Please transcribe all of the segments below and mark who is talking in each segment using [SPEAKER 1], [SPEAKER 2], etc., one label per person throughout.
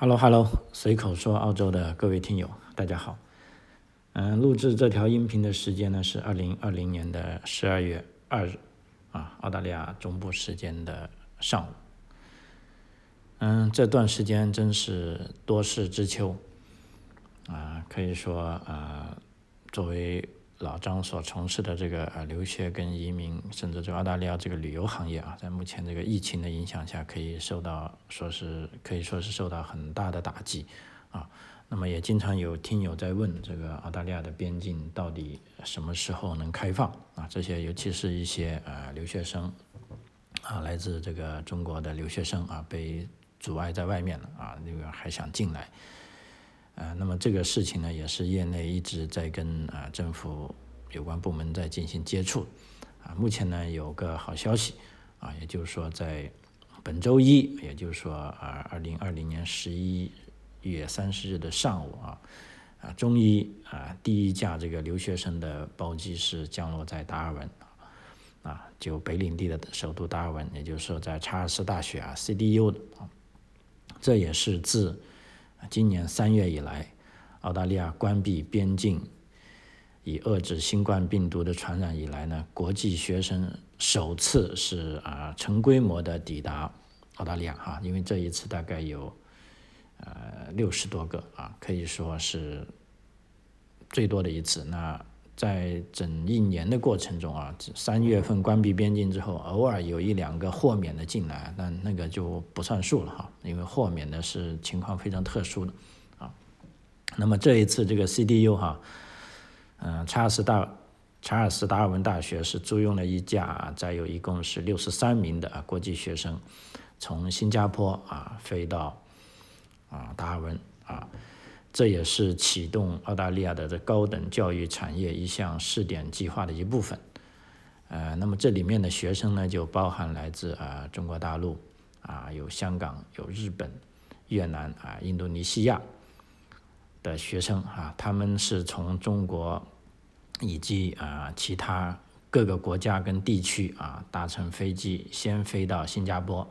[SPEAKER 1] Hello，Hello，随口说澳洲的各位听友，大家好。嗯，录制这条音频的时间呢是二零二零年的十二月二日，啊，澳大利亚中部时间的上午。嗯，这段时间真是多事之秋，啊，可以说啊，作为老张所从事的这个呃留学跟移民，甚至这澳大利亚这个旅游行业啊，在目前这个疫情的影响下，可以受到说是可以说是受到很大的打击啊。那么也经常有听友在问，这个澳大利亚的边境到底什么时候能开放啊？这些尤其是一些呃留学生啊，来自这个中国的留学生啊，被阻碍在外面了啊，那个还想进来。啊，那么这个事情呢，也是业内一直在跟啊政府有关部门在进行接触，啊，目前呢有个好消息，啊，也就是说在本周一，也就是说啊二零二零年十一月三十日的上午啊，啊，终于啊第一架这个留学生的包机是降落在达尔文，啊，就北领地的首都达尔文，也就是说在查尔斯大学啊 CDU 的啊，这也是自。今年三月以来，澳大利亚关闭边境，以遏制新冠病毒的传染以来呢，国际学生首次是啊成规模的抵达澳大利亚哈，因为这一次大概有呃六十多个啊，可以说是最多的一次。那在整一年的过程中啊，三月份关闭边境之后，偶尔有一两个豁免的进来，但那个就不算数了哈，因为豁免的是情况非常特殊的啊。那么这一次这个 CDU 哈，嗯，查尔斯大查尔斯达尔文大学是租用了一架载有一共是六十三名的国际学生，从新加坡啊飞到啊达尔文啊。这也是启动澳大利亚的这高等教育产业一项试点计划的一部分。呃，那么这里面的学生呢，就包含来自啊中国大陆啊，有香港、有日本、越南啊、印度尼西亚的学生啊，他们是从中国以及啊其他各个国家跟地区啊搭乘飞机先飞到新加坡。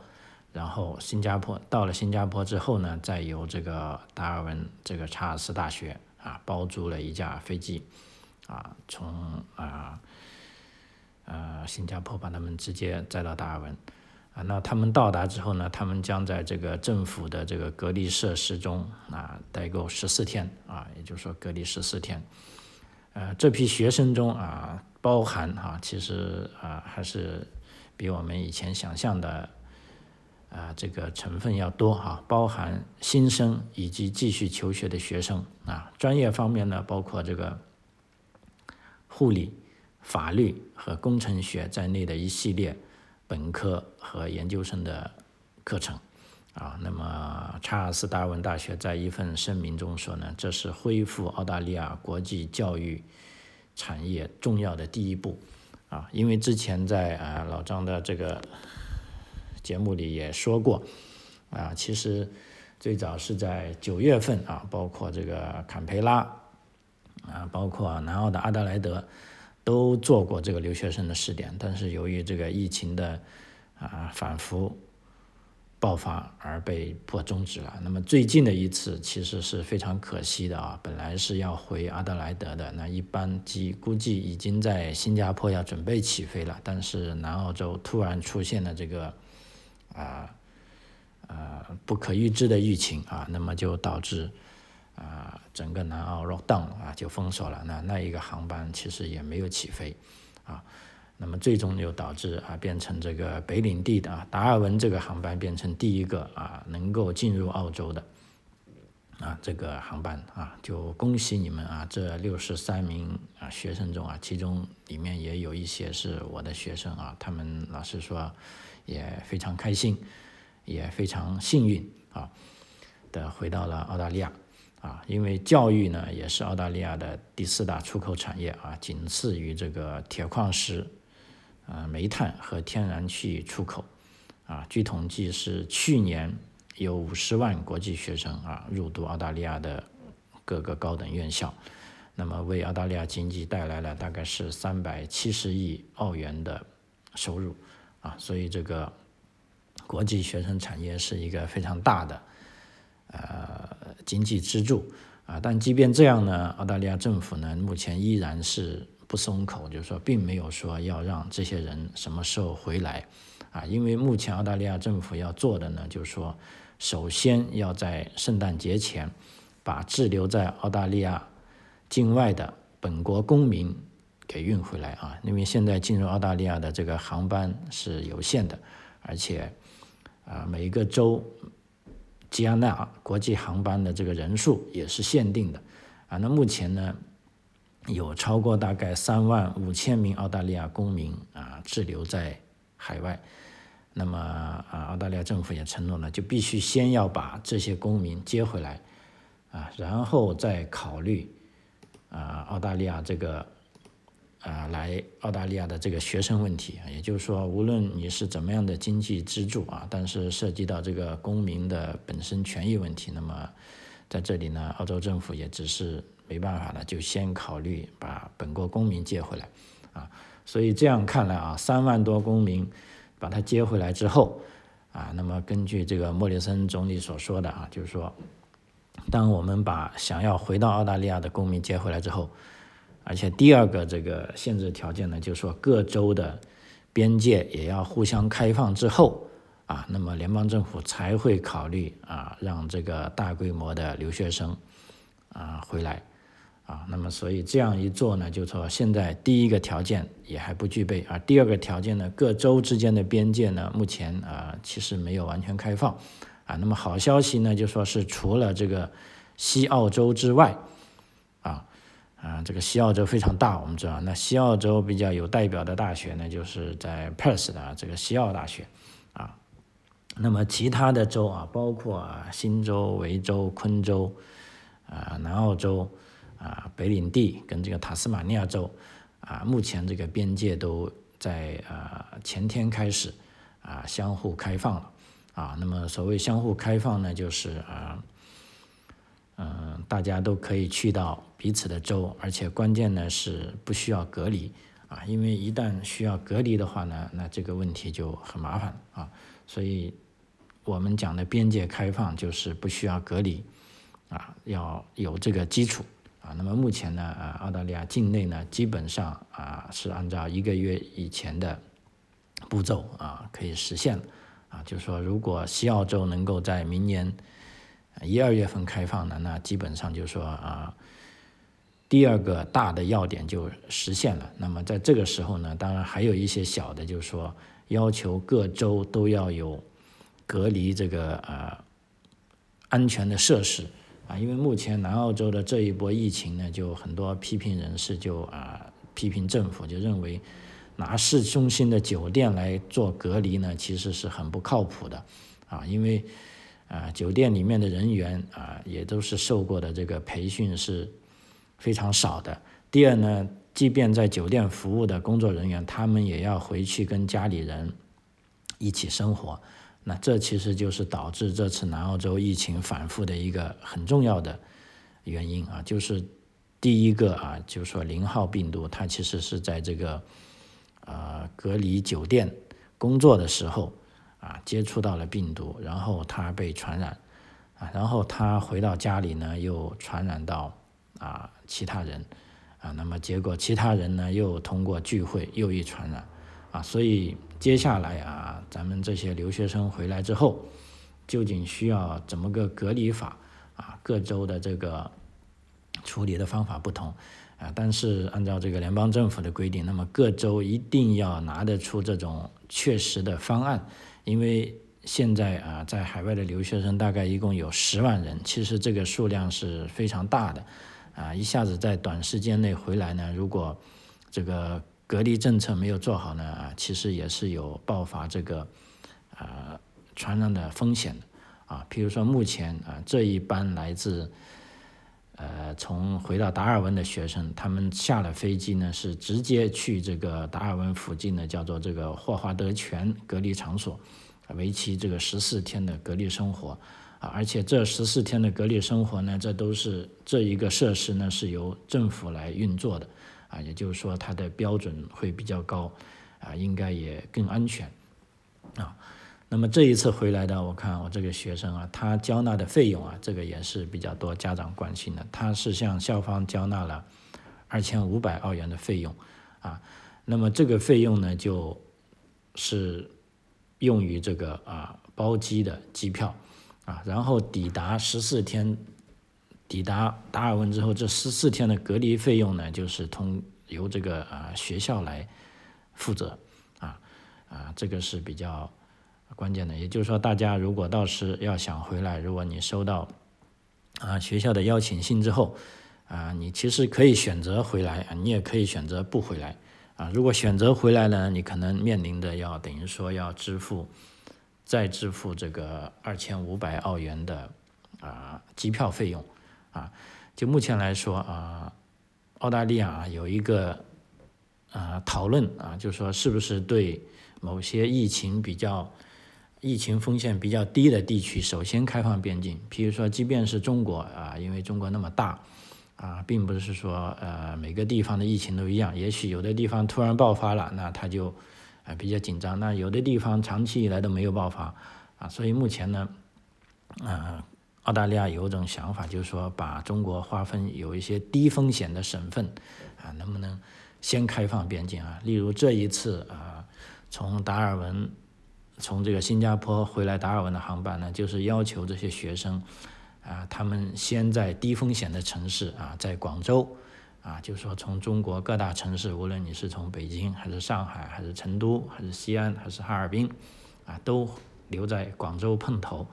[SPEAKER 1] 然后新加坡到了新加坡之后呢，再由这个达尔文这个查尔斯大学啊包租了一架飞机，啊从啊呃新加坡把他们直接载到达尔文，啊那他们到达之后呢，他们将在这个政府的这个隔离设施中啊待够十四天啊，也就是说隔离十四天，呃这批学生中啊包含啊其实啊还是比我们以前想象的。啊，这个成分要多哈，包含新生以及继续求学的学生啊。专业方面呢，包括这个护理、法律和工程学在内的一系列本科和研究生的课程啊。那么，查尔斯达尔文大学在一份声明中说呢，这是恢复澳大利亚国际教育产业重要的第一步啊。因为之前在啊老张的这个。节目里也说过，啊，其实最早是在九月份啊，包括这个坎培拉，啊，包括南澳的阿德莱德，都做过这个留学生的试点，但是由于这个疫情的啊反复爆发而被迫终止了。那么最近的一次其实是非常可惜的啊，本来是要回阿德莱德的，那一班机估计已经在新加坡要准备起飞了，但是南澳洲突然出现了这个。啊，呃，不可预知的疫情啊，那么就导致啊，整个南澳 lock down 啊，就封锁了。那那一个航班其实也没有起飞啊，那么最终就导致啊，变成这个北领地的啊达尔文这个航班变成第一个啊，能够进入澳洲的啊这个航班啊，就恭喜你们啊，这六十三名啊学生中啊，其中里面也有一些是我的学生啊，他们老师说。也非常开心，也非常幸运啊的回到了澳大利亚啊，因为教育呢也是澳大利亚的第四大出口产业啊，仅次于这个铁矿石、啊煤炭和天然气出口啊。据统计是去年有五十万国际学生啊入读澳大利亚的各个高等院校，那么为澳大利亚经济带来了大概是三百七十亿澳元的收入。啊，所以这个国际学生产业是一个非常大的呃经济支柱啊。但即便这样呢，澳大利亚政府呢目前依然是不松口，就是说并没有说要让这些人什么时候回来啊。因为目前澳大利亚政府要做的呢，就是说首先要在圣诞节前把滞留在澳大利亚境外的本国公民。给运回来啊！因为现在进入澳大利亚的这个航班是有限的，而且啊，每一个州吉安纳国际航班的这个人数也是限定的啊。那目前呢，有超过大概三万五千名澳大利亚公民啊滞留在海外。那么啊，澳大利亚政府也承诺了，就必须先要把这些公民接回来啊，然后再考虑啊，澳大利亚这个。啊，来澳大利亚的这个学生问题啊，也就是说，无论你是怎么样的经济支柱啊，但是涉及到这个公民的本身权益问题，那么在这里呢，澳洲政府也只是没办法了，就先考虑把本国公民接回来啊。所以这样看来啊，三万多公民把他接回来之后啊，那么根据这个莫里森总理所说的啊，就是说，当我们把想要回到澳大利亚的公民接回来之后。而且第二个这个限制条件呢，就是说各州的边界也要互相开放之后啊，那么联邦政府才会考虑啊，让这个大规模的留学生啊回来啊。那么所以这样一做呢，就说现在第一个条件也还不具备，而第二个条件呢，各州之间的边界呢，目前啊其实没有完全开放啊。那么好消息呢，就说是除了这个西澳洲之外。啊，这个西澳洲非常大，我们知道，那西澳洲比较有代表的大学呢，就是在 Perth 的这个西澳大学，啊，那么其他的州啊，包括啊新州、维州、昆州，啊，南澳洲，啊，北领地跟这个塔斯马尼亚州，啊，目前这个边界都在啊前天开始啊相互开放了，啊，那么所谓相互开放呢，就是啊。嗯，大家都可以去到彼此的州，而且关键呢是不需要隔离啊，因为一旦需要隔离的话呢，那这个问题就很麻烦啊。所以，我们讲的边界开放就是不需要隔离啊，要有这个基础啊。那么目前呢，啊，澳大利亚境内呢，基本上啊是按照一个月以前的步骤啊可以实现了啊，就是说如果西澳洲能够在明年。一二月份开放的，那基本上就是说啊，第二个大的要点就实现了。那么在这个时候呢，当然还有一些小的，就是说要求各州都要有隔离这个呃安全的设施啊，因为目前南澳洲的这一波疫情呢，就很多批评人士就啊批评政府，就认为拿市中心的酒店来做隔离呢，其实是很不靠谱的啊，因为。啊，酒店里面的人员啊，也都是受过的这个培训是非常少的。第二呢，即便在酒店服务的工作人员，他们也要回去跟家里人一起生活。那这其实就是导致这次南澳洲疫情反复的一个很重要的原因啊，就是第一个啊，就是说零号病毒，它其实是在这个呃隔离酒店工作的时候。啊，接触到了病毒，然后他被传染，啊，然后他回到家里呢，又传染到啊其他人，啊，那么结果其他人呢又通过聚会又一传染，啊，所以接下来啊，咱们这些留学生回来之后，究竟需要怎么个隔离法？啊，各州的这个处理的方法不同，啊，但是按照这个联邦政府的规定，那么各州一定要拿得出这种确实的方案。因为现在啊，在海外的留学生大概一共有十万人，其实这个数量是非常大的，啊，一下子在短时间内回来呢，如果这个隔离政策没有做好呢，啊，其实也是有爆发这个呃传染的风险的，啊，比如说目前啊这一班来自呃从回到达尔文的学生，他们下了飞机呢，是直接去这个达尔文附近的叫做这个霍华德泉隔离场所。为期这个十四天的隔离生活，啊，而且这十四天的隔离生活呢，这都是这一个设施呢是由政府来运作的，啊，也就是说它的标准会比较高，啊，应该也更安全，那么这一次回来的，我看我这个学生啊，他交纳的费用啊，这个也是比较多家长关心的。他是向校方交纳了二千五百澳元的费用啊，那么这个费用呢，就是用于这个啊包机的机票啊，然后抵达十四天，抵达达尔文之后，这十四天的隔离费用呢，就是通由这个啊学校来负责啊啊，这个是比较。关键的，也就是说，大家如果到时要想回来，如果你收到啊学校的邀请信之后，啊，你其实可以选择回来，啊你也可以选择不回来，啊，如果选择回来呢，你可能面临的要等于说要支付再支付这个二千五百澳元的啊机票费用，啊，就目前来说啊，澳大利亚啊有一个啊讨论啊，就是说是不是对某些疫情比较。疫情风险比较低的地区，首先开放边境。譬如说，即便是中国啊，因为中国那么大，啊，并不是说呃每个地方的疫情都一样。也许有的地方突然爆发了，那它就啊比较紧张。那有的地方长期以来都没有爆发，啊，所以目前呢，啊，澳大利亚有一种想法，就是说把中国划分有一些低风险的省份，啊，能不能先开放边境啊？例如这一次啊，从达尔文。从这个新加坡回来达尔文的航班呢，就是要求这些学生，啊，他们先在低风险的城市啊，在广州，啊，就是说从中国各大城市，无论你是从北京还是上海还是成都还是西安还是哈尔滨，啊，都留在广州碰头，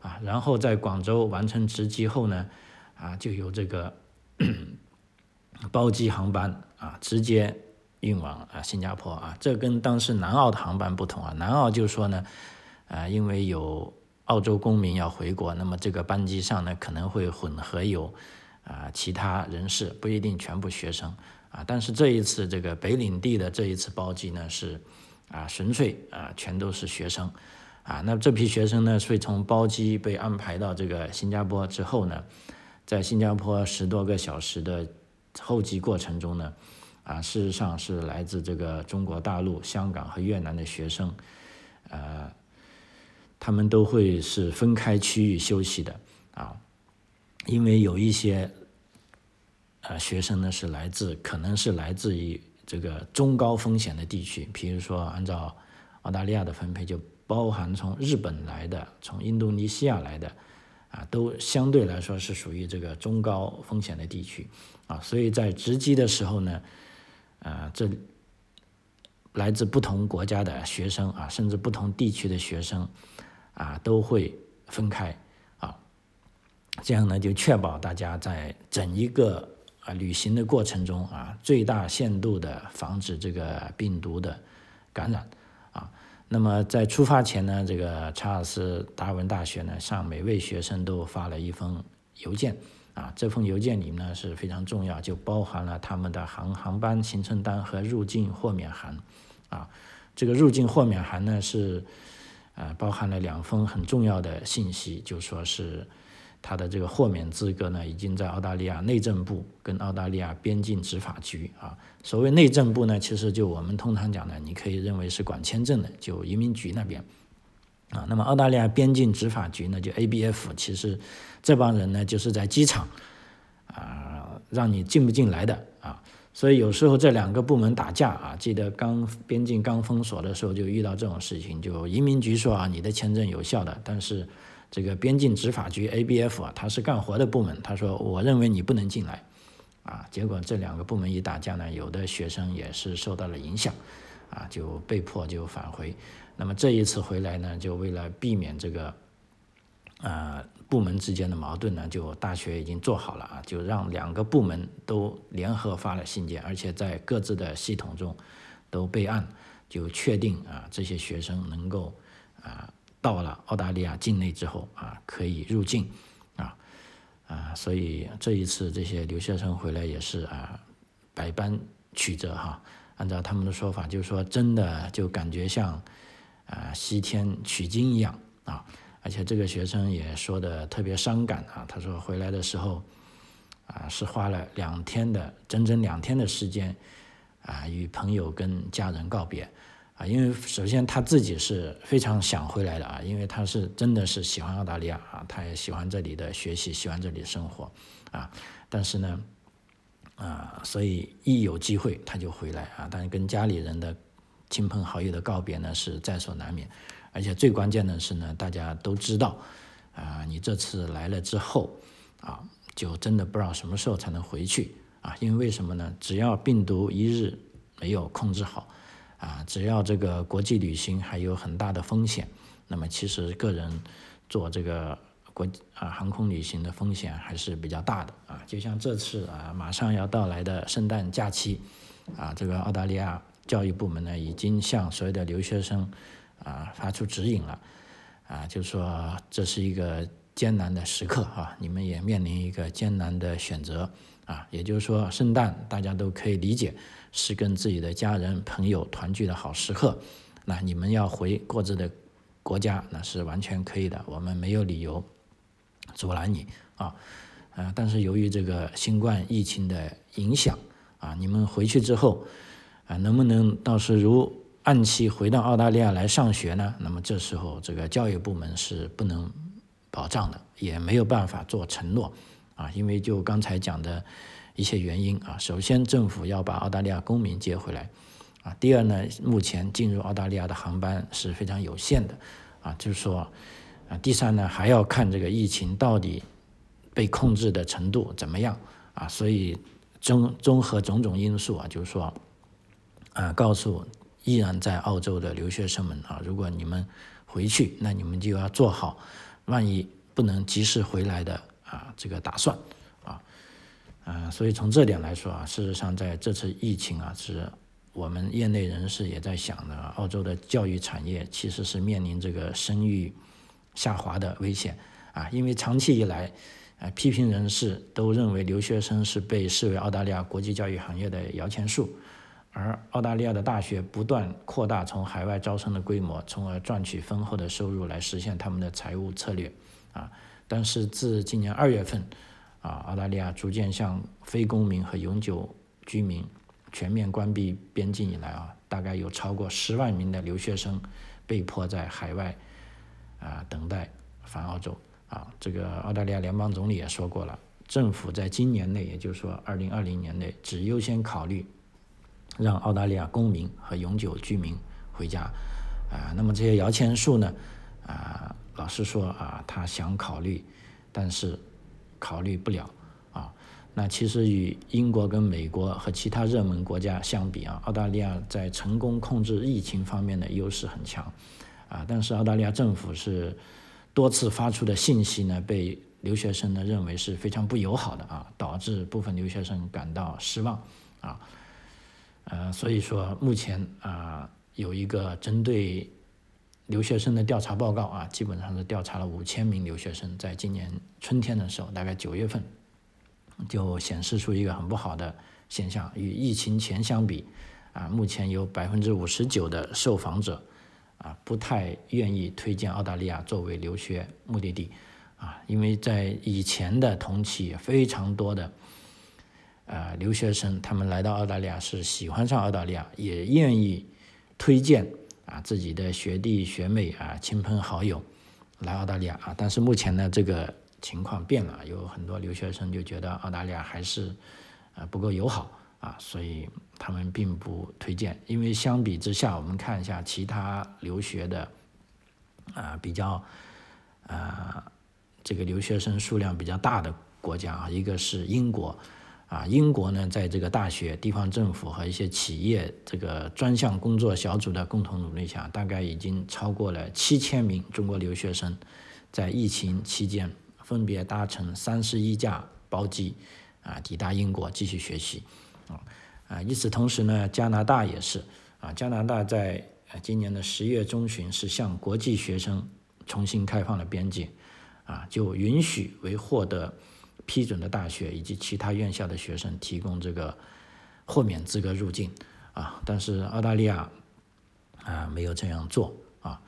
[SPEAKER 1] 啊，然后在广州完成值机后呢，啊，就有这个 包机航班啊，直接。运往啊新加坡啊，这跟当时南澳的航班不同啊。南澳就说呢，啊，因为有澳洲公民要回国，那么这个班机上呢可能会混合有啊其他人士，不一定全部学生啊。但是这一次这个北领地的这一次包机呢是啊纯粹啊全都是学生啊。那这批学生呢，是从包机被安排到这个新加坡之后呢，在新加坡十多个小时的候机过程中呢。啊，事实上是来自这个中国大陆、香港和越南的学生，呃，他们都会是分开区域休息的啊，因为有一些呃学生呢是来自，可能是来自于这个中高风险的地区，比如说按照澳大利亚的分配，就包含从日本来的、从印度尼西亚来的，啊，都相对来说是属于这个中高风险的地区啊，所以在值机的时候呢。啊，这来自不同国家的学生啊，甚至不同地区的学生啊，都会分开啊，这样呢，就确保大家在整一个啊旅行的过程中啊，最大限度的防止这个病毒的感染啊。那么在出发前呢，这个查尔斯达尔文大学呢，向每位学生都发了一封邮件。啊，这封邮件里呢是非常重要，就包含了他们的航航班行程单和入境豁免函。啊，这个入境豁免函呢是，呃，包含了两封很重要的信息，就说是他的这个豁免资格呢已经在澳大利亚内政部跟澳大利亚边境执法局啊。所谓内政部呢，其实就我们通常讲的，你可以认为是管签证的，就移民局那边。啊，那么澳大利亚边境执法局呢，就 ABF，其实这帮人呢就是在机场啊，让你进不进来的啊，所以有时候这两个部门打架啊，记得刚边境刚封锁的时候就遇到这种事情，就移民局说啊你的签证有效的，但是这个边境执法局 ABF 啊，他是干活的部门，他说我认为你不能进来啊，结果这两个部门一打架呢，有的学生也是受到了影响啊，就被迫就返回。那么这一次回来呢，就为了避免这个，呃，部门之间的矛盾呢，就大学已经做好了啊，就让两个部门都联合发了信件，而且在各自的系统中都备案，就确定啊，这些学生能够啊到了澳大利亚境内之后啊可以入境啊啊，所以这一次这些留学生回来也是啊百般曲折哈，按照他们的说法，就是说真的就感觉像。啊，西天取经一样啊！而且这个学生也说的特别伤感啊。他说回来的时候，啊，是花了两天的整整两天的时间，啊，与朋友跟家人告别，啊，因为首先他自己是非常想回来的啊，因为他是真的是喜欢澳大利亚啊，他也喜欢这里的学习，喜欢这里的生活啊，但是呢，啊，所以一有机会他就回来啊，但是跟家里人的亲朋好友的告别呢是在所难免，而且最关键的是呢，大家都知道啊，你这次来了之后啊，就真的不知道什么时候才能回去啊，因为为什么呢？只要病毒一日没有控制好。啊，只要这个国际旅行还有很大的风险，那么其实个人做这个国啊航空旅行的风险还是比较大的啊。就像这次啊，马上要到来的圣诞假期，啊，这个澳大利亚教育部门呢已经向所有的留学生啊发出指引了，啊，就说这是一个艰难的时刻啊，你们也面临一个艰难的选择。啊，也就是说圣诞大家都可以理解。是跟自己的家人朋友团聚的好时刻，那你们要回各自的国家，那是完全可以的，我们没有理由阻拦你。啊，呃，但是由于这个新冠疫情的影响啊，你们回去之后啊，能不能到时如按期回到澳大利亚来上学呢？那么这时候这个教育部门是不能保障的，也没有办法做承诺啊，因为就刚才讲的。一些原因啊，首先政府要把澳大利亚公民接回来，啊，第二呢，目前进入澳大利亚的航班是非常有限的，啊，就是说，啊，第三呢，还要看这个疫情到底被控制的程度怎么样，啊，所以综综合种种因素啊，就是说，啊，告诉依然在澳洲的留学生们啊，如果你们回去，那你们就要做好万一不能及时回来的啊这个打算。啊，啊所以从这点来说啊，事实上在这次疫情啊，是我们业内人士也在想的，澳洲的教育产业其实是面临这个声誉下滑的危险啊，因为长期以来，啊，批评人士都认为留学生是被视为澳大利亚国际教育行业的摇钱树，而澳大利亚的大学不断扩大从海外招生的规模，从而赚取丰厚的收入来实现他们的财务策略啊，但是自今年二月份。啊，澳大利亚逐渐向非公民和永久居民全面关闭边境以来啊，大概有超过十万名的留学生被迫在海外啊等待返澳洲啊。这个澳大利亚联邦总理也说过了，政府在今年内，也就是说二零二零年内，只优先考虑让澳大利亚公民和永久居民回家啊。那么这些摇钱树呢？啊，老实说啊，他想考虑，但是。考虑不了啊，那其实与英国跟美国和其他热门国家相比啊，澳大利亚在成功控制疫情方面的优势很强啊，但是澳大利亚政府是多次发出的信息呢，被留学生呢认为是非常不友好的啊，导致部分留学生感到失望啊，呃，所以说目前啊有一个针对。留学生的调查报告啊，基本上是调查了五千名留学生，在今年春天的时候，大概九月份，就显示出一个很不好的现象。与疫情前相比，啊，目前有百分之五十九的受访者啊，不太愿意推荐澳大利亚作为留学目的地，啊，因为在以前的同期，非常多的呃留学生，他们来到澳大利亚是喜欢上澳大利亚，也愿意推荐。啊，自己的学弟学妹啊，亲朋好友来澳大利亚啊，但是目前呢，这个情况变了，有很多留学生就觉得澳大利亚还是呃不够友好啊，所以他们并不推荐。因为相比之下，我们看一下其他留学的啊比较啊这个留学生数量比较大的国家啊，一个是英国。啊，英国呢，在这个大学、地方政府和一些企业这个专项工作小组的共同努力下，大概已经超过了七千名中国留学生，在疫情期间分别搭乘三十一架包机啊，抵达英国继续学习。啊啊，与此同时呢，加拿大也是啊，加拿大在今年的十月中旬是向国际学生重新开放了边界，啊，就允许为获得。批准的大学以及其他院校的学生提供这个豁免资格入境啊，但是澳大利亚啊没有这样做啊，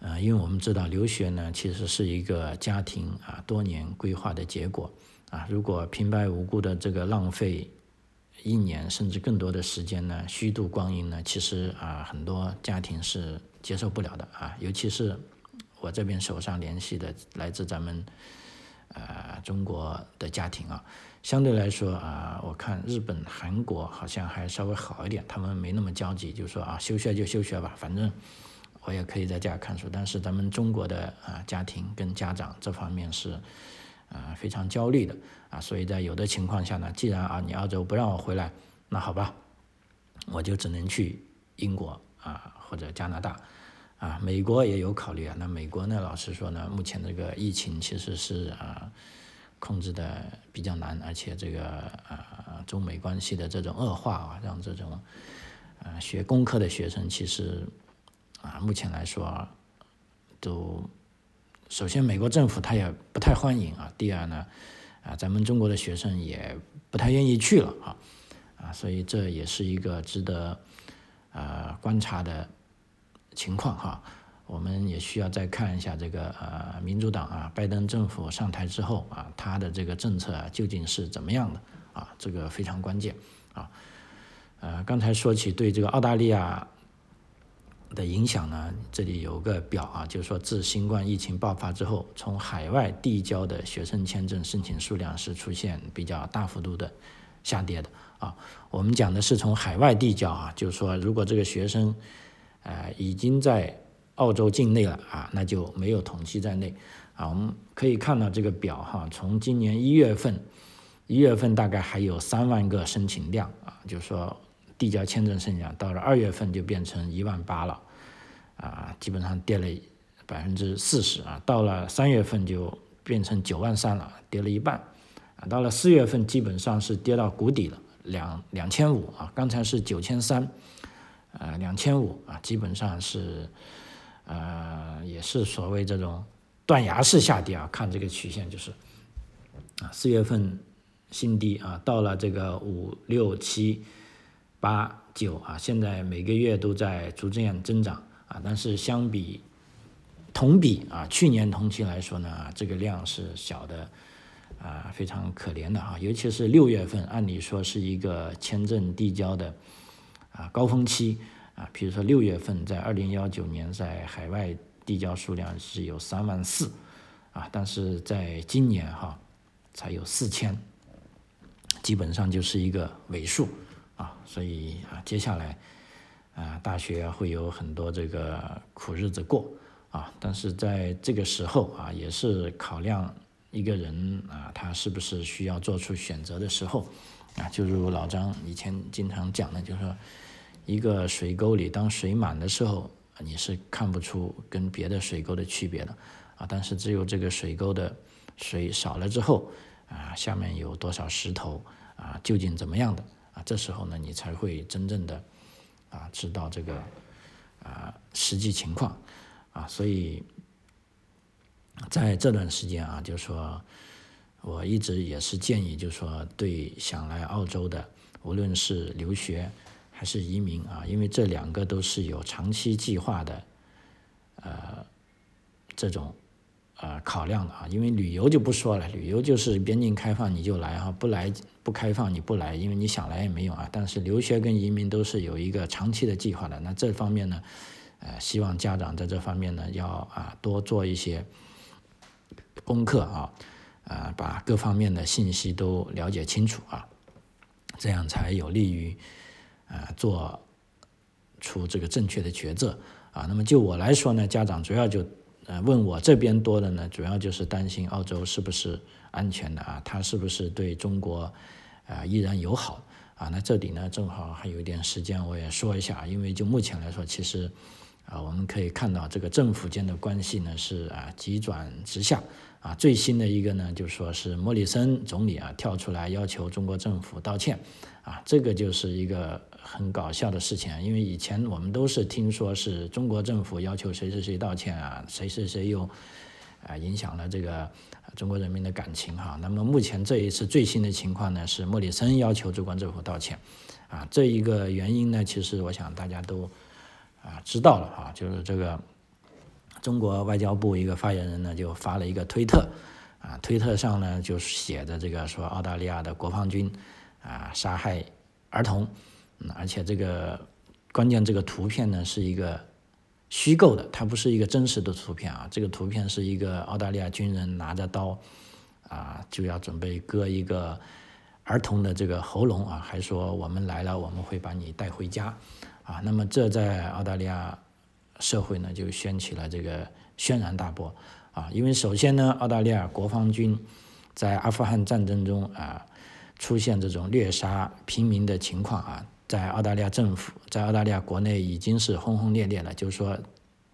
[SPEAKER 1] 呃，因为我们知道留学呢其实是一个家庭啊多年规划的结果啊，如果平白无故的这个浪费一年甚至更多的时间呢虚度光阴呢，其实啊很多家庭是接受不了的啊，尤其是我这边手上联系的来自咱们呃中国的家庭啊，相对来说啊，我看日本、韩国好像还稍微好一点，他们没那么焦急，就说啊休学就休学吧，反正我也可以在家看书。但是咱们中国的啊家庭跟家长这方面是。啊，非常焦虑的啊，所以在有的情况下呢，既然啊你澳洲不让我回来，那好吧，我就只能去英国啊或者加拿大啊，美国也有考虑啊。那美国呢，老实说呢，目前这个疫情其实是啊控制的比较难，而且这个啊中美关系的这种恶化啊，让这种啊学工科的学生其实啊目前来说都。首先，美国政府他也不太欢迎啊。第二呢，啊，咱们中国的学生也不太愿意去了啊，啊，所以这也是一个值得啊观察的情况哈。我们也需要再看一下这个呃民主党啊，拜登政府上台之后啊，他的这个政策啊究竟是怎么样的啊？这个非常关键啊。呃，刚才说起对这个澳大利亚。的影响呢？这里有个表啊，就是说自新冠疫情爆发之后，从海外递交的学生签证申请数量是出现比较大幅度的下跌的啊。我们讲的是从海外递交啊，就是说如果这个学生呃已经在澳洲境内了啊，那就没有统计在内啊。我们可以看到这个表哈，从今年一月份，一月份大概还有三万个申请量啊，就是说。递交签证申请到了二月份就变成一万八了，啊，基本上跌了百分之四十啊。到了三月份就变成九万三了，跌了一半，啊，到了四月份基本上是跌到谷底了，两两千五啊，刚才是九千三，呃，两千五啊，基本上是，呃，也是所谓这种断崖式下跌啊，看这个曲线就是，啊，四月份新低啊，到了这个五六七。八九啊，现在每个月都在逐渐增长啊，但是相比同比啊，去年同期来说呢，这个量是小的啊，非常可怜的啊。尤其是六月份，按理说是一个签证递交的啊高峰期啊，比如说六月份在二零幺九年在海外递交数量是有三万四啊，但是在今年哈才有四千，基本上就是一个尾数。啊，所以啊，接下来啊，大学会有很多这个苦日子过啊。但是在这个时候啊，也是考量一个人啊，他是不是需要做出选择的时候啊。就如老张以前经常讲的，就是说，一个水沟里当水满的时候，你是看不出跟别的水沟的区别的啊。但是只有这个水沟的水少了之后啊，下面有多少石头啊，究竟怎么样的？啊，这时候呢，你才会真正的啊知道这个啊实际情况啊，所以在这段时间啊，就说我一直也是建议，就说对想来澳洲的，无论是留学还是移民啊，因为这两个都是有长期计划的呃这种。呃，考量的啊，因为旅游就不说了，旅游就是边境开放你就来啊，不来不开放你不来，因为你想来也没用啊。但是留学跟移民都是有一个长期的计划的，那这方面呢，呃，希望家长在这方面呢要啊多做一些功课啊，啊，把各方面的信息都了解清楚啊，这样才有利于啊做出这个正确的抉择啊。那么就我来说呢，家长主要就。呃，问我这边多的呢，主要就是担心澳洲是不是安全的啊？它是不是对中国啊依然友好啊？那这里呢，正好还有一点时间，我也说一下，因为就目前来说，其实啊，我们可以看到这个政府间的关系呢是啊急转直下啊。最新的一个呢，就说是莫里森总理啊跳出来要求中国政府道歉啊，这个就是一个。很搞笑的事情啊，因为以前我们都是听说是中国政府要求谁谁谁道歉啊，谁谁谁又啊影响了这个中国人民的感情哈。那么目前这一次最新的情况呢，是莫里森要求中国政府道歉啊。这一个原因呢，其实我想大家都啊知道了哈，就是这个中国外交部一个发言人呢就发了一个推特啊，推特上呢就写的这个说澳大利亚的国防军啊杀害。儿童，而且这个关键这个图片呢是一个虚构的，它不是一个真实的图片啊，这个图片是一个澳大利亚军人拿着刀啊就要准备割一个儿童的这个喉咙啊，还说我们来了，我们会把你带回家啊，那么这在澳大利亚社会呢就掀起了这个轩然大波。啊，因为首先呢，澳大利亚国防军在阿富汗战争中啊，出现这种虐杀平民的情况啊，在澳大利亚政府，在澳大利亚国内已经是轰轰烈烈了。就是说，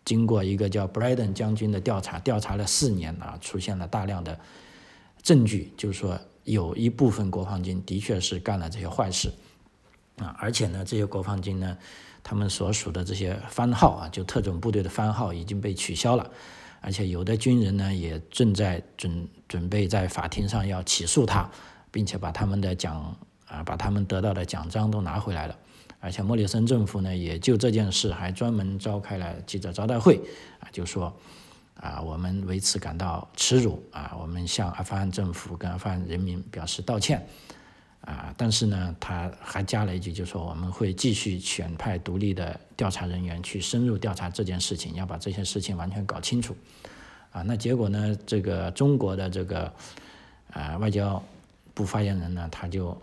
[SPEAKER 1] 经过一个叫布莱登将军的调查，调查了四年啊，出现了大量的证据，就是说有一部分国防军的确是干了这些坏事啊，而且呢，这些国防军呢，他们所属的这些番号啊，就特种部队的番号已经被取消了。而且有的军人呢，也正在准准备在法庭上要起诉他，并且把他们的奖啊，把他们得到的奖章都拿回来了。而且莫里森政府呢，也就这件事还专门召开了记者招待会，啊，就说啊，我们为此感到耻辱啊，我们向阿富汗政府跟阿富汗人民表示道歉。啊，但是呢，他还加了一句，就说我们会继续选派独立的调查人员去深入调查这件事情，要把这些事情完全搞清楚。啊，那结果呢，这个中国的这个啊外交部发言人呢，他就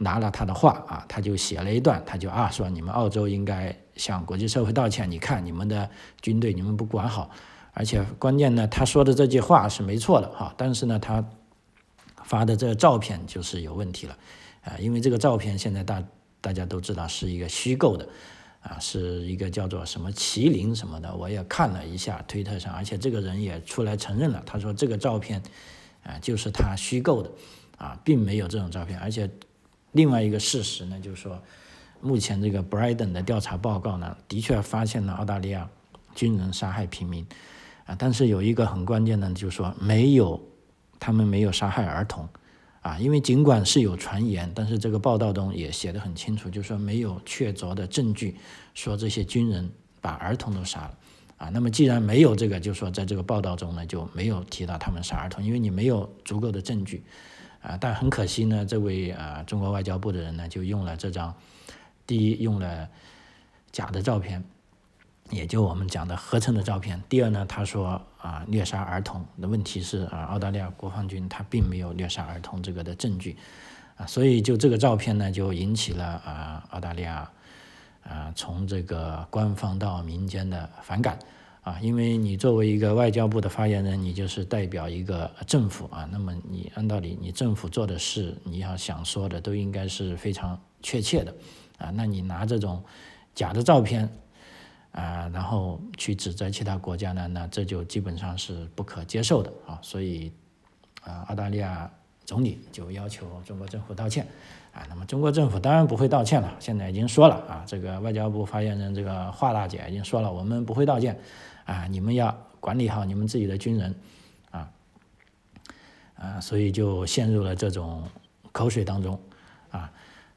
[SPEAKER 1] 拿了他的话啊，他就写了一段，他就啊说你们澳洲应该向国际社会道歉，你看你们的军队你们不管好，而且关键呢，他说的这句话是没错的哈，但是呢他。发的这个照片就是有问题了，啊，因为这个照片现在大大家都知道是一个虚构的，啊，是一个叫做什么麒麟什么的，我也看了一下推特上，而且这个人也出来承认了，他说这个照片，啊，就是他虚构的，啊，并没有这种照片，而且另外一个事实呢，就是说，目前这个 Bryden 的调查报告呢，的确发现了澳大利亚军人杀害平民，啊，但是有一个很关键的，就是说没有。他们没有杀害儿童，啊，因为尽管是有传言，但是这个报道中也写得很清楚，就是说没有确凿的证据说这些军人把儿童都杀了，啊，那么既然没有这个，就是说在这个报道中呢就没有提到他们杀儿童，因为你没有足够的证据，啊，但很可惜呢，这位啊中国外交部的人呢就用了这张，第一用了假的照片。也就我们讲的合成的照片。第二呢，他说啊，虐杀儿童的问题是啊，澳大利亚国防军他并没有虐杀儿童这个的证据啊，所以就这个照片呢，就引起了啊澳大利亚啊从这个官方到民间的反感啊，因为你作为一个外交部的发言人，你就是代表一个政府啊，那么你按道理你政府做的事，你要想说的都应该是非常确切的啊，那你拿这种假的照片。啊，然后去指责其他国家呢？那这就基本上是不可接受的啊！所以，啊，澳大利亚总理就要求中国政府道歉那么中国政府当然不会道歉了，现在已经说了啊，这个外交部发言人这个华大姐已经说了，我们不会道歉啊，你们要管理好你们自己的军人啊啊，所以就陷入了这种口水当中啊。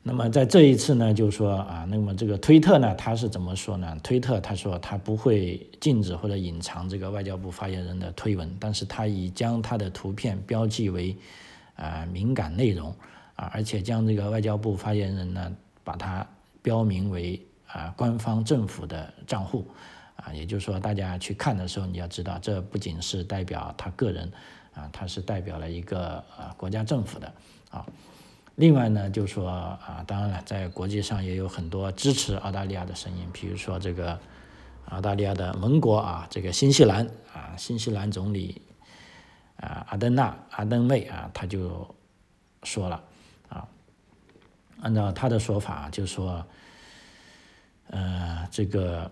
[SPEAKER 1] 那么在这一次呢，就是说啊，那么这个推特呢，他是怎么说呢？推特他说他不会禁止或者隐藏这个外交部发言人的推文，但是他已将他的图片标记为啊敏感内容啊，而且将这个外交部发言人呢，把它标明为啊官方政府的账户啊，也就是说大家去看的时候，你要知道这不仅是代表他个人啊，他是代表了一个啊国家政府的啊。另外呢，就说啊，当然了，在国际上也有很多支持澳大利亚的声音，比如说这个澳大利亚的盟国啊，这个新西兰啊，新西兰总理啊阿登纳阿登妹啊，他就说了，按照他的说法，就说呃，这个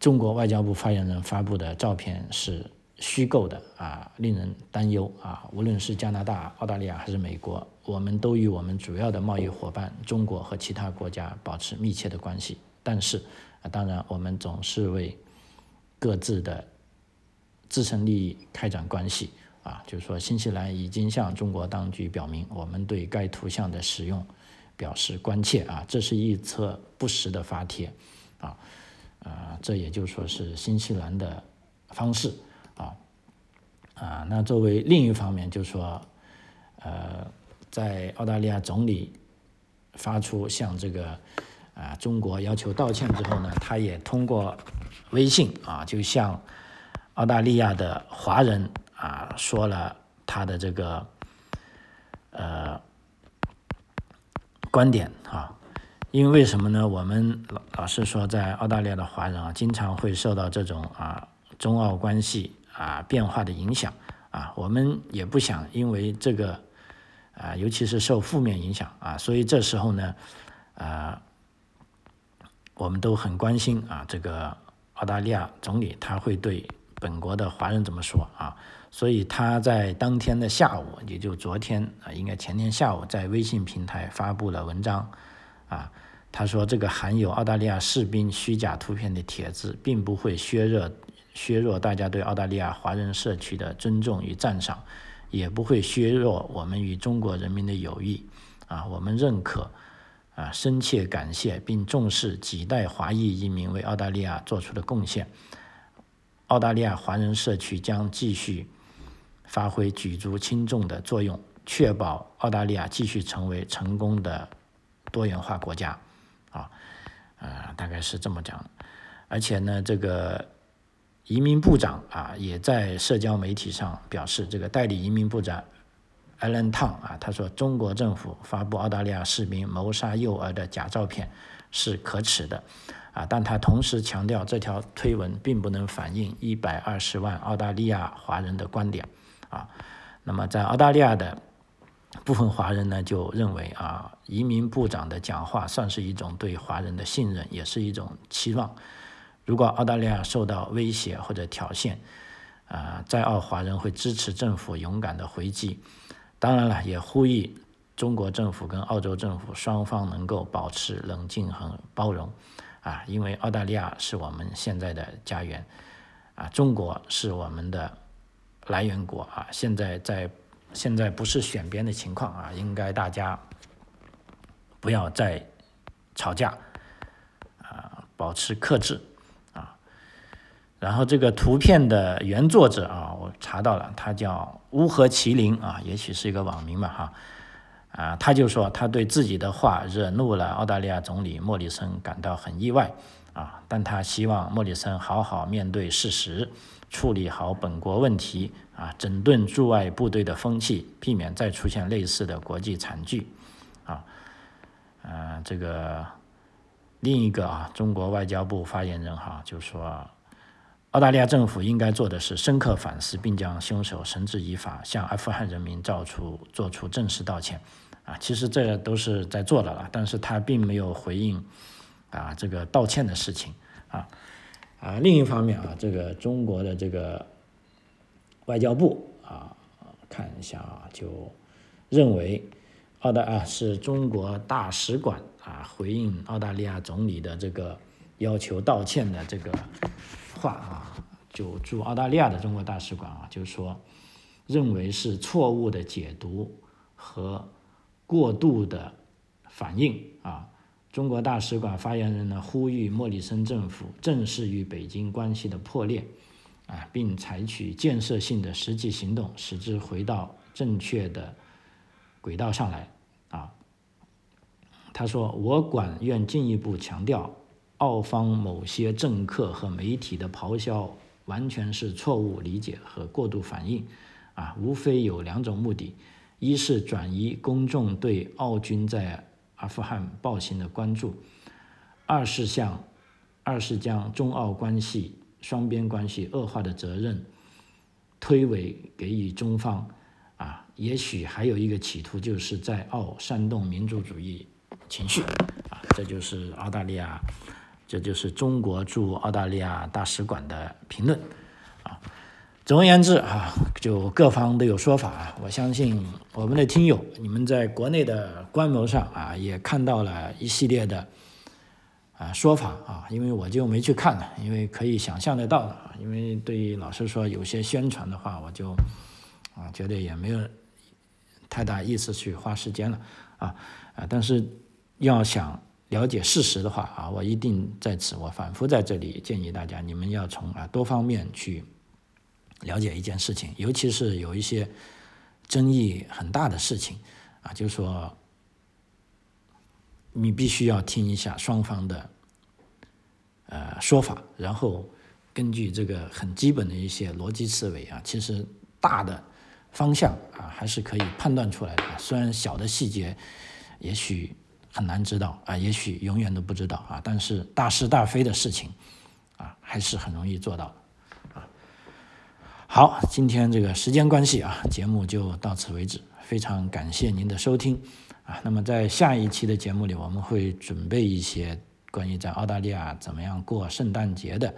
[SPEAKER 1] 中国外交部发言人发布的照片是。虚构的啊，令人担忧啊！无论是加拿大、澳大利亚还是美国，我们都与我们主要的贸易伙伴中国和其他国家保持密切的关系。但是啊，当然我们总是为各自的自身利益开展关系啊。就是说，新西兰已经向中国当局表明，我们对该图像的使用表示关切啊。这是一则不实的发帖啊啊，这也就说是新西兰的方式。啊，啊，那作为另一方面，就是说，呃，在澳大利亚总理发出向这个啊中国要求道歉之后呢，他也通过微信啊，就向澳大利亚的华人啊说了他的这个呃观点啊。因为什么呢？我们老老是说，在澳大利亚的华人啊，经常会受到这种啊中澳关系啊变化的影响啊，我们也不想因为这个啊，尤其是受负面影响啊，所以这时候呢，啊，我们都很关心啊，这个澳大利亚总理他会对本国的华人怎么说啊？所以他在当天的下午，也就昨天啊，应该前天下午，在微信平台发布了文章啊。他说：“这个含有澳大利亚士兵虚假图片的帖子，并不会削弱削弱大家对澳大利亚华人社区的尊重与赞赏，也不会削弱我们与中国人民的友谊。啊，我们认可，啊，深切感谢并重视几代华裔移民为澳大利亚做出的贡献。澳大利亚华人社区将继续发挥举足轻重的作用，确保澳大利亚继续成为成功的多元化国家。”啊，呃，大概是这么讲，而且呢，这个移民部长啊，也在社交媒体上表示，这个代理移民部长 Alan Tong 啊，他说，中国政府发布澳大利亚士兵谋杀幼儿的假照片是可耻的，啊，但他同时强调，这条推文并不能反映一百二十万澳大利亚华人的观点，啊，那么在澳大利亚的。部分华人呢就认为啊，移民部长的讲话算是一种对华人的信任，也是一种期望。如果澳大利亚受到威胁或者挑衅，啊，在澳华人会支持政府勇敢的回击。当然了，也呼吁中国政府跟澳洲政府双方能够保持冷静和包容。啊，因为澳大利亚是我们现在的家园，啊，中国是我们的来源国啊，现在在。现在不是选边的情况啊，应该大家不要再吵架啊，保持克制啊。然后这个图片的原作者啊，我查到了，他叫乌合麒麟啊，也许是一个网名吧哈，啊他就说他对自己的话惹怒了澳大利亚总理莫里森感到很意外啊，但他希望莫里森好好面对事实。处理好本国问题啊，整顿驻外部队的风气，避免再出现类似的国际惨剧啊。呃，这个另一个啊，中国外交部发言人哈就说，澳大利亚政府应该做的是深刻反思，并将凶手绳之以法，向阿富汗人民造出做出正式道歉啊。其实这都是在做的了，但是他并没有回应啊这个道歉的事情啊。啊，另一方面啊，这个中国的这个外交部啊，看一下啊，就认为澳大啊是中国大使馆啊回应澳大利亚总理的这个要求道歉的这个话啊，就驻澳大利亚的中国大使馆啊，就说认为是错误的解读和过度的反应啊。中国大使馆发言人呢呼吁莫里森政府正视与北京关系的破裂，啊，并采取建设性的实际行动，使之回到正确的轨道上来。啊，他说：“我馆愿进一步强调，澳方某些政客和媒体的咆哮完全是错误理解和过度反应，啊，无非有两种目的：一是转移公众对澳军在。”阿富汗暴行的关注，二是向，二是将中澳关系双边关系恶化的责任推诿给予中方，啊，也许还有一个企图，就是在澳煽动民族主义情绪，啊，这就是澳大利亚，这就是中国驻澳大利亚大使馆的评论，啊。总而言之啊，就各方都有说法啊。我相信我们的听友，你们在国内的官媒上啊，也看到了一系列的啊说法啊。因为我就没去看了，因为可以想象得到的啊。因为对于老师说，有些宣传的话，我就啊觉得也没有太大意思去花时间了啊啊。但是要想了解事实的话啊，我一定在此我反复在这里建议大家，你们要从啊多方面去。了解一件事情，尤其是有一些争议很大的事情，啊，就是说，你必须要听一下双方的呃说法，然后根据这个很基本的一些逻辑思维啊，其实大的方向啊还是可以判断出来的。虽然小的细节也许很难知道啊，也许永远都不知道啊，但是大是大非的事情啊，还是很容易做到啊。好，今天这个时间关系啊，节目就到此为止。非常感谢您的收听啊！那么在下一期的节目里，我们会准备一些关于在澳大利亚怎么样过圣诞节的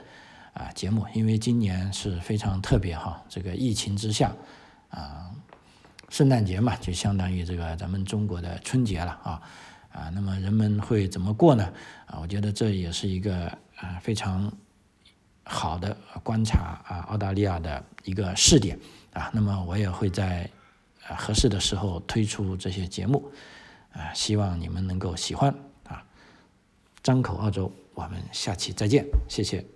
[SPEAKER 1] 啊节目，因为今年是非常特别哈，这个疫情之下啊，圣诞节嘛，就相当于这个咱们中国的春节了啊啊，那么人们会怎么过呢？啊，我觉得这也是一个啊非常好的观察啊澳大利亚的一个试点啊，那么我也会在。啊，合适的时候推出这些节目，啊，希望你们能够喜欢啊。张口澳洲，我们下期再见，谢谢。